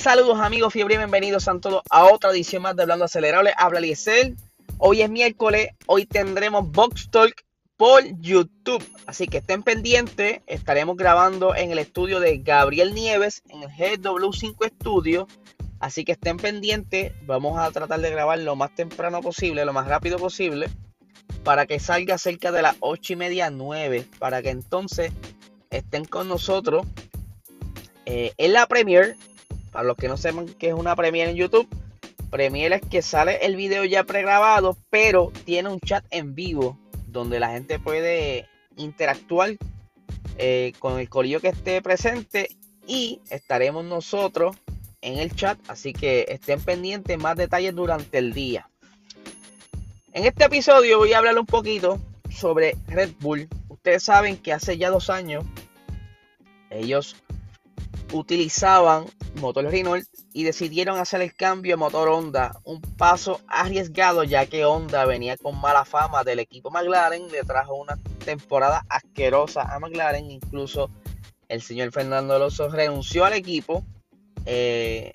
Saludos amigos fiebre, bienvenidos a todos a otra edición más de Hablando Acelerable. Habla Liesel. Hoy es miércoles, hoy tendremos Box Talk por YouTube. Así que estén pendientes, estaremos grabando en el estudio de Gabriel Nieves en el GW5 Studio. Así que estén pendientes, vamos a tratar de grabar lo más temprano posible, lo más rápido posible, para que salga cerca de las 8 y media, 9, para que entonces estén con nosotros eh, en la Premiere para los que no sepan qué es una Premiere en YouTube, Premiere es que sale el video ya pregrabado, pero tiene un chat en vivo donde la gente puede interactuar eh, con el corillo que esté presente y estaremos nosotros en el chat, así que estén pendientes más detalles durante el día. En este episodio voy a hablar un poquito sobre Red Bull. Ustedes saben que hace ya dos años ellos utilizaban motor Renault y decidieron hacer el cambio a motor Honda, un paso arriesgado ya que Honda venía con mala fama del equipo McLaren, le trajo una temporada asquerosa a McLaren, incluso el señor Fernando Alonso renunció al equipo, eh,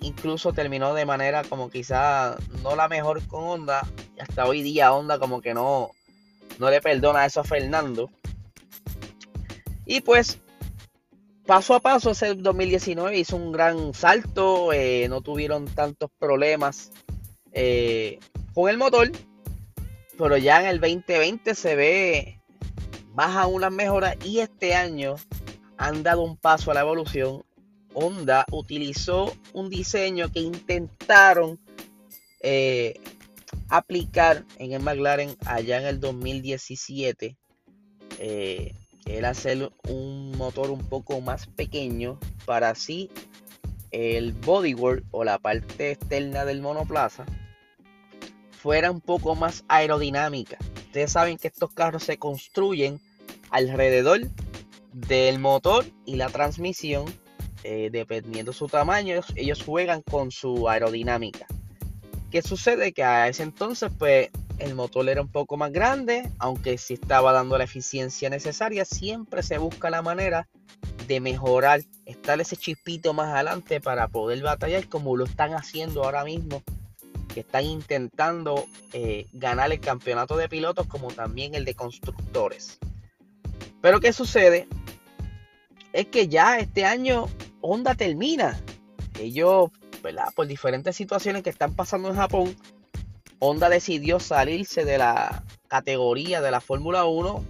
incluso terminó de manera como quizá no la mejor con Honda, hasta hoy día Honda como que no, no le perdona eso a Fernando. Y pues paso a paso ese 2019 hizo un gran salto, eh, no tuvieron tantos problemas eh, con el motor, pero ya en el 2020 se ve más aún las mejoras y este año han dado un paso a la evolución. Honda utilizó un diseño que intentaron eh, aplicar en el McLaren allá en el 2017 era hacer un motor un poco más pequeño para así el bodywork o la parte externa del monoplaza fuera un poco más aerodinámica. Ustedes saben que estos carros se construyen alrededor del motor y la transmisión, eh, dependiendo su tamaño, ellos juegan con su aerodinámica. ¿Qué sucede? Que a ese entonces, pues el motor era un poco más grande, aunque si estaba dando la eficiencia necesaria, siempre se busca la manera de mejorar, estar ese chispito más adelante para poder batallar como lo están haciendo ahora mismo, que están intentando eh, ganar el campeonato de pilotos como también el de constructores. Pero ¿qué sucede? Es que ya este año Honda termina. Ellos, ¿verdad? Por diferentes situaciones que están pasando en Japón, Honda decidió salirse de la categoría de la Fórmula 1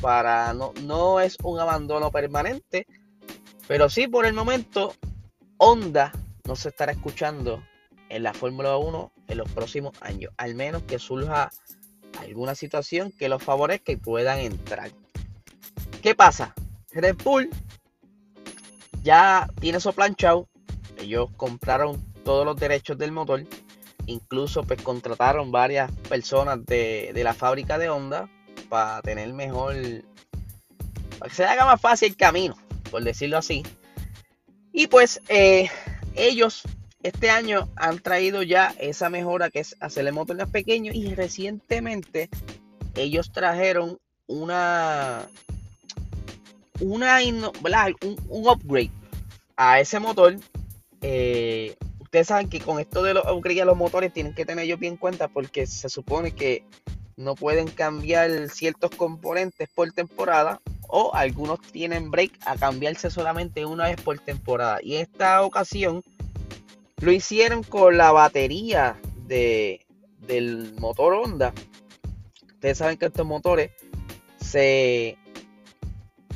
para no, no es un abandono permanente, pero sí por el momento Honda no se estará escuchando en la Fórmula 1 en los próximos años, al menos que surja alguna situación que los favorezca y puedan entrar. ¿Qué pasa? Red Bull ya tiene su planchado, ellos compraron todos los derechos del motor Incluso pues contrataron varias personas de, la fábrica de Honda para tener mejor, para que se haga más fácil el camino, por decirlo así. Y pues eh, ellos este año han traído ya esa mejora que es hacer el motor más pequeño y recientemente ellos trajeron una una un, un upgrade a ese motor eh, ustedes saben que con esto de los upgrades los motores tienen que tener ellos bien en cuenta porque se supone que no pueden cambiar ciertos componentes por temporada o algunos tienen break a cambiarse solamente una vez por temporada. Y esta ocasión lo hicieron con la batería de, del motor Honda. Ustedes saben que estos motores se,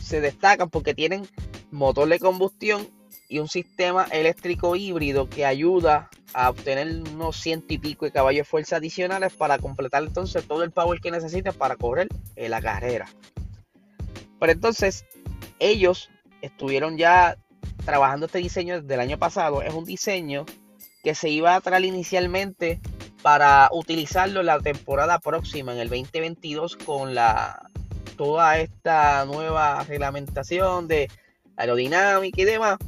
se destacan porque tienen motor de combustión y un sistema eléctrico híbrido que ayuda a obtener unos ciento y pico de caballos de fuerza adicionales para completar entonces todo el power que necesita para correr en la carrera. Pero entonces ellos estuvieron ya trabajando este diseño desde el año pasado. Es un diseño que se iba a traer inicialmente para utilizarlo la temporada próxima, en el 2022, con toda esta nueva reglamentación de aerodinámica y demás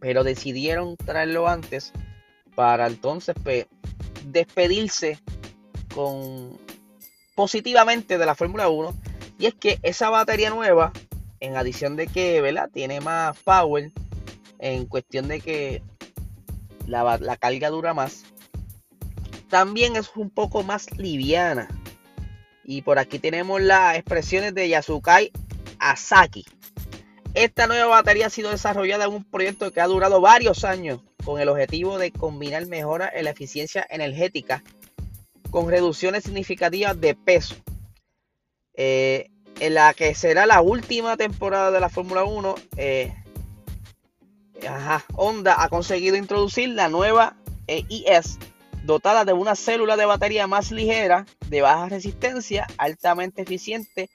pero decidieron traerlo antes para entonces despedirse con positivamente de la Fórmula 1 y es que esa batería nueva en adición de que ¿verdad? tiene más power en cuestión de que la, la carga dura más. También es un poco más liviana. Y por aquí tenemos las expresiones de Yasukai Asaki. Esta nueva batería ha sido desarrollada en un proyecto que ha durado varios años con el objetivo de combinar mejoras en la eficiencia energética con reducciones significativas de peso. Eh, en la que será la última temporada de la Fórmula 1, eh, Honda ha conseguido introducir la nueva eh, IS dotada de una célula de batería más ligera, de baja resistencia, altamente eficiente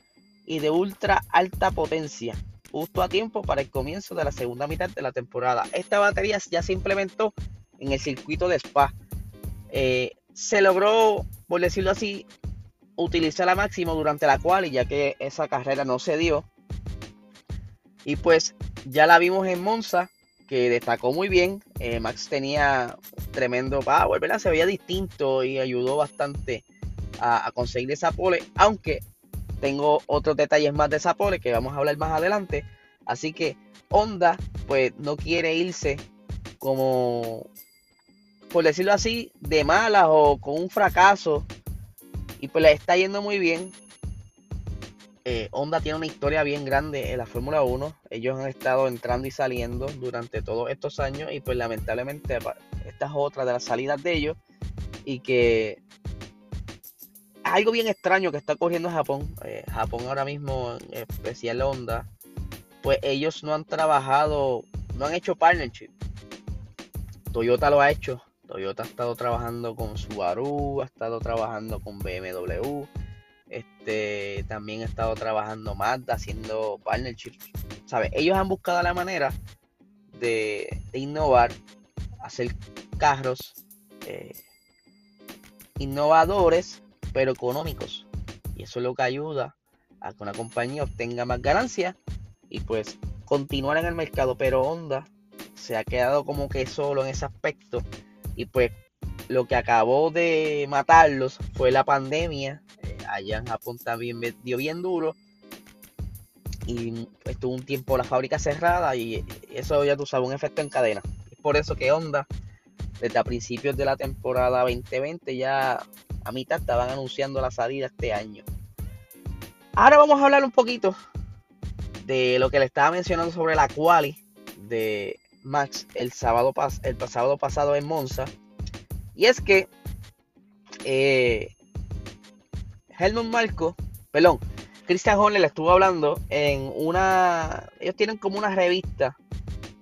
y de ultra alta potencia, justo a tiempo para el comienzo de la segunda mitad de la temporada. Esta batería ya se implementó en el circuito de Spa. Eh, se logró, por decirlo así, utilizar la máximo durante la cual, ya que esa carrera no se dio. Y pues ya la vimos en Monza, que destacó muy bien. Eh, Max tenía tremendo power, ¿verdad? Se veía distinto y ayudó bastante a, a, conseguir esa pole, aunque tengo otros detalles más de esa pole que vamos a hablar más adelante. Así que Honda, pues no quiere irse como, por decirlo así, de malas o con un fracaso. Y pues le está yendo muy bien. Eh, Honda tiene una historia bien grande en la Fórmula 1. Ellos han estado entrando y saliendo durante todos estos años y pues lamentablemente esta es otra de las salidas de ellos y que algo bien extraño que está ocurriendo en Japón. Eh, Japón ahora mismo, en especial Honda, pues ellos no han trabajado, no han hecho partnership. Toyota lo ha hecho. Toyota ha estado trabajando con Subaru, ha estado trabajando con BMW este, también he estado trabajando Mazda, haciendo partnerships. ¿Sabes? Ellos han buscado la manera de, innovar, hacer carros eh, innovadores, pero económicos. Y eso es lo que ayuda a que una compañía obtenga más ganancias y pues continuar en el mercado. Pero Honda se ha quedado como que solo en ese aspecto. Y pues lo que acabó de matarlos fue la pandemia allá en Japón también dio bien duro. Y estuvo un tiempo la fábrica cerrada y eso ya tú sabes, un efecto en cadena. Es por eso que Honda, desde a principios de la temporada 2020, ya a mitad estaban anunciando la salida este año. Ahora vamos a hablar un poquito de lo que le estaba mencionando sobre la quali de Max el sábado, el sábado pasado en Monza. Y es que eh, Helmut Marco, perdón, Christian Horner le estuvo hablando en una. Ellos tienen como una revista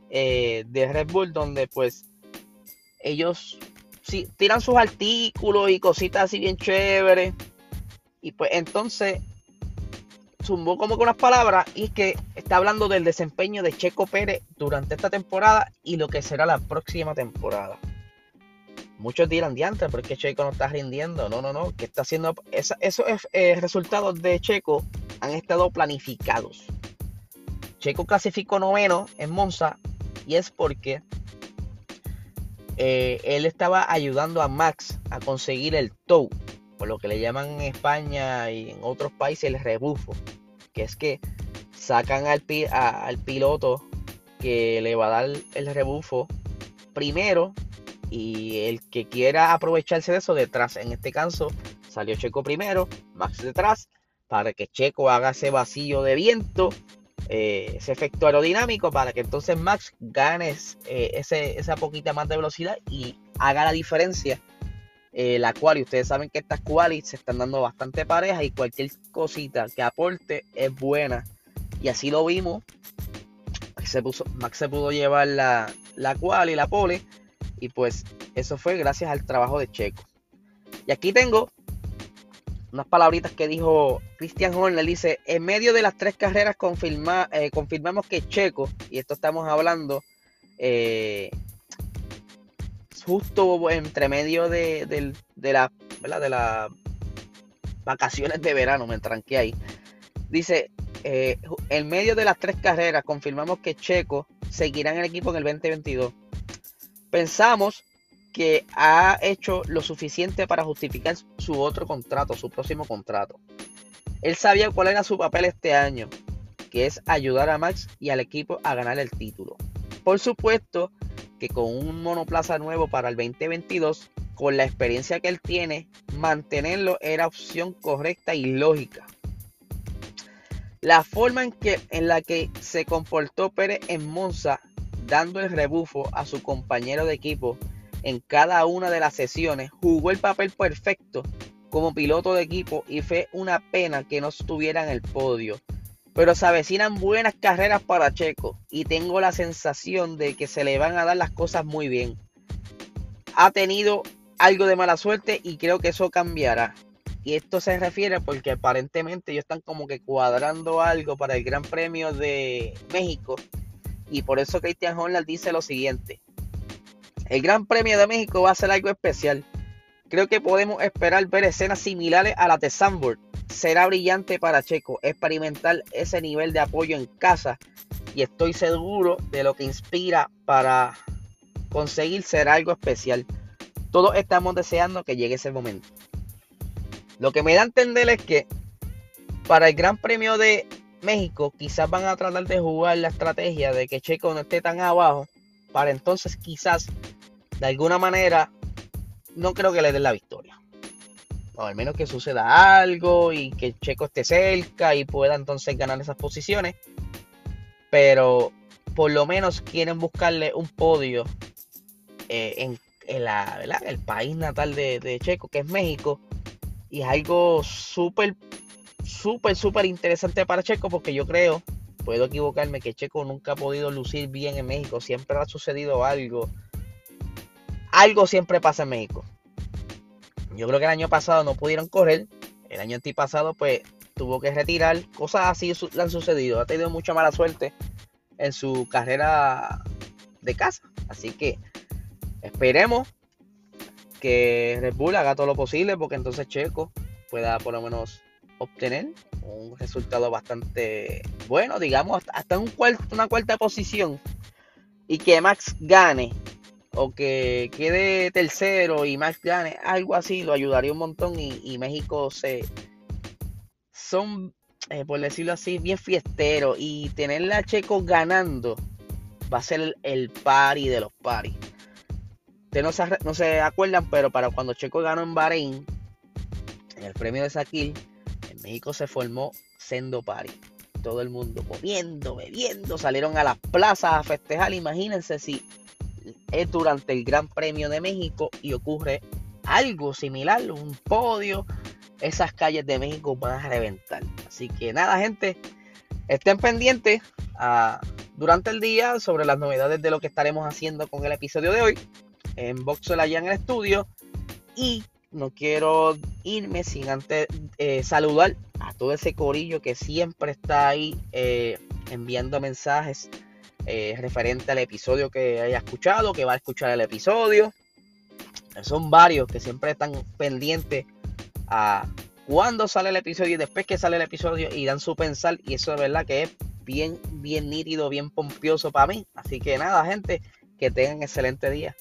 eh, de Red Bull donde, pues, ellos tiran sus artículos y cositas así bien chéveres. Y pues, entonces, zumbó como con unas palabras y es que está hablando del desempeño de Checo Pérez durante esta temporada y lo que será la próxima temporada. Muchos dirán diantre, porque Checo no está rindiendo. No, no, no. Que está haciendo. esos eh, resultados de Checo han estado planificados. Checo clasificó noveno en Monza y es porque eh, él estaba ayudando a Max a conseguir el tow, por lo que le llaman en España y en otros países el rebufo, que es que sacan al, al piloto que le va a dar el rebufo primero y el que quiera aprovecharse de eso detrás, en este caso salió Checo primero, Max detrás, para que Checo haga ese vacío de viento, eh, ese efecto aerodinámico, para que entonces Max gane eh, ese, esa poquita más de velocidad y haga la diferencia. Eh, la cual, y ustedes saben que estas quali se están dando bastante parejas y cualquier cosita que aporte es buena. Y así lo vimos. Se puso, Max se pudo llevar la, la y la pole y pues eso fue gracias al trabajo de Checo. Y aquí tengo unas palabritas que dijo Christian Horner. Dice, en medio de las tres carreras confirma, eh, confirmamos que Checo, y esto estamos hablando eh, justo entre medio de, de, de las vacaciones de verano, me tranqué ahí. Dice, eh, en medio de las tres carreras confirmamos que Checo seguirá en el equipo en el 2022 pensamos que ha hecho lo suficiente para justificar su otro contrato, su próximo contrato. Él sabía cuál era su papel este año, que es ayudar a Max y al equipo a ganar el título. Por supuesto que con un monoplaza nuevo para el 2022, con la experiencia que él tiene, mantenerlo era opción correcta y lógica. La forma en, que, en la que se comportó Pérez en Monza, dando el rebufo a su compañero de equipo en cada una de las sesiones, jugó el papel perfecto como piloto de equipo y fue una pena que no estuviera en el podio. Pero se avecinan buenas carreras para Checo y tengo la sensación de que se le van a dar las cosas muy bien. Ha tenido algo de mala suerte y creo que eso cambiará. Y esto se refiere porque aparentemente ellos están como que cuadrando algo para el Gran Premio de México. Y por eso Christian Horner dice lo siguiente. El Gran Premio de México va a ser algo especial. Creo que podemos esperar ver escenas similares a las de Sandburg. Será brillante para Checo experimentar ese nivel de apoyo en casa y estoy seguro de lo que inspira para conseguir ser algo especial. Todos estamos deseando que llegue ese momento. Lo que me da a entender es que para el Gran Premio de México quizás van a tratar de jugar la estrategia de que Checo no esté tan abajo para entonces quizás de alguna manera no creo que le den la victoria. O al menos que suceda algo y que Checo esté cerca y pueda entonces ganar esas posiciones. Pero por lo menos quieren buscarle un podio eh, en, el país natal de Checo, que es México y es algo súper, súper, súper interesante para Checo porque yo creo, puedo equivocarme, que Checo nunca ha podido lucir bien en México. Siempre ha sucedido algo. Algo siempre pasa en México. Yo creo que el año pasado no pudieron correr. El año antipasado pues tuvo que retirar. Cosas así le han sucedido. Ha tenido mucha mala suerte en su carrera de casa. Así que esperemos que Red Bull haga todo lo posible porque entonces Checo pueda por lo menos obtener un resultado bastante bueno, digamos, hasta un una cuarta posición y que Max gane o que quede tercero y Max gane, algo así lo ayudaría un montón y, México se son, eh, por decirlo así, bien fiesteros y tener a Checo ganando va a ser el, party de los paris. Ustedes no se, acuerdan, pero para cuando Checo ganó en Bahrein, en el premio de Saquil, en México se formó Sendo Party. Todo el mundo comiendo, bebiendo, salieron a las plazas a festejar. Imagínense si es durante el Gran Premio de México y ocurre algo similar, un podio, esas calles de México van a reventar. Así que nada, gente, estén pendientes ah, durante el día sobre las novedades de lo que estaremos haciendo con el episodio de hoy en Boxel allá en el estudio. Y no quiero irme sin antes eh, saludar a todo ese corillo que siempre está ahí eh, enviando mensajes eh, referente al episodio que haya escuchado, que va a escuchar el episodio. Son varios que siempre están pendientes a cuando sale el episodio y después que sale el episodio y dan su pensar. Y eso de verdad que es bien, bien nítido, bien pompioso para mí. Así que nada, gente, que tengan excelente día.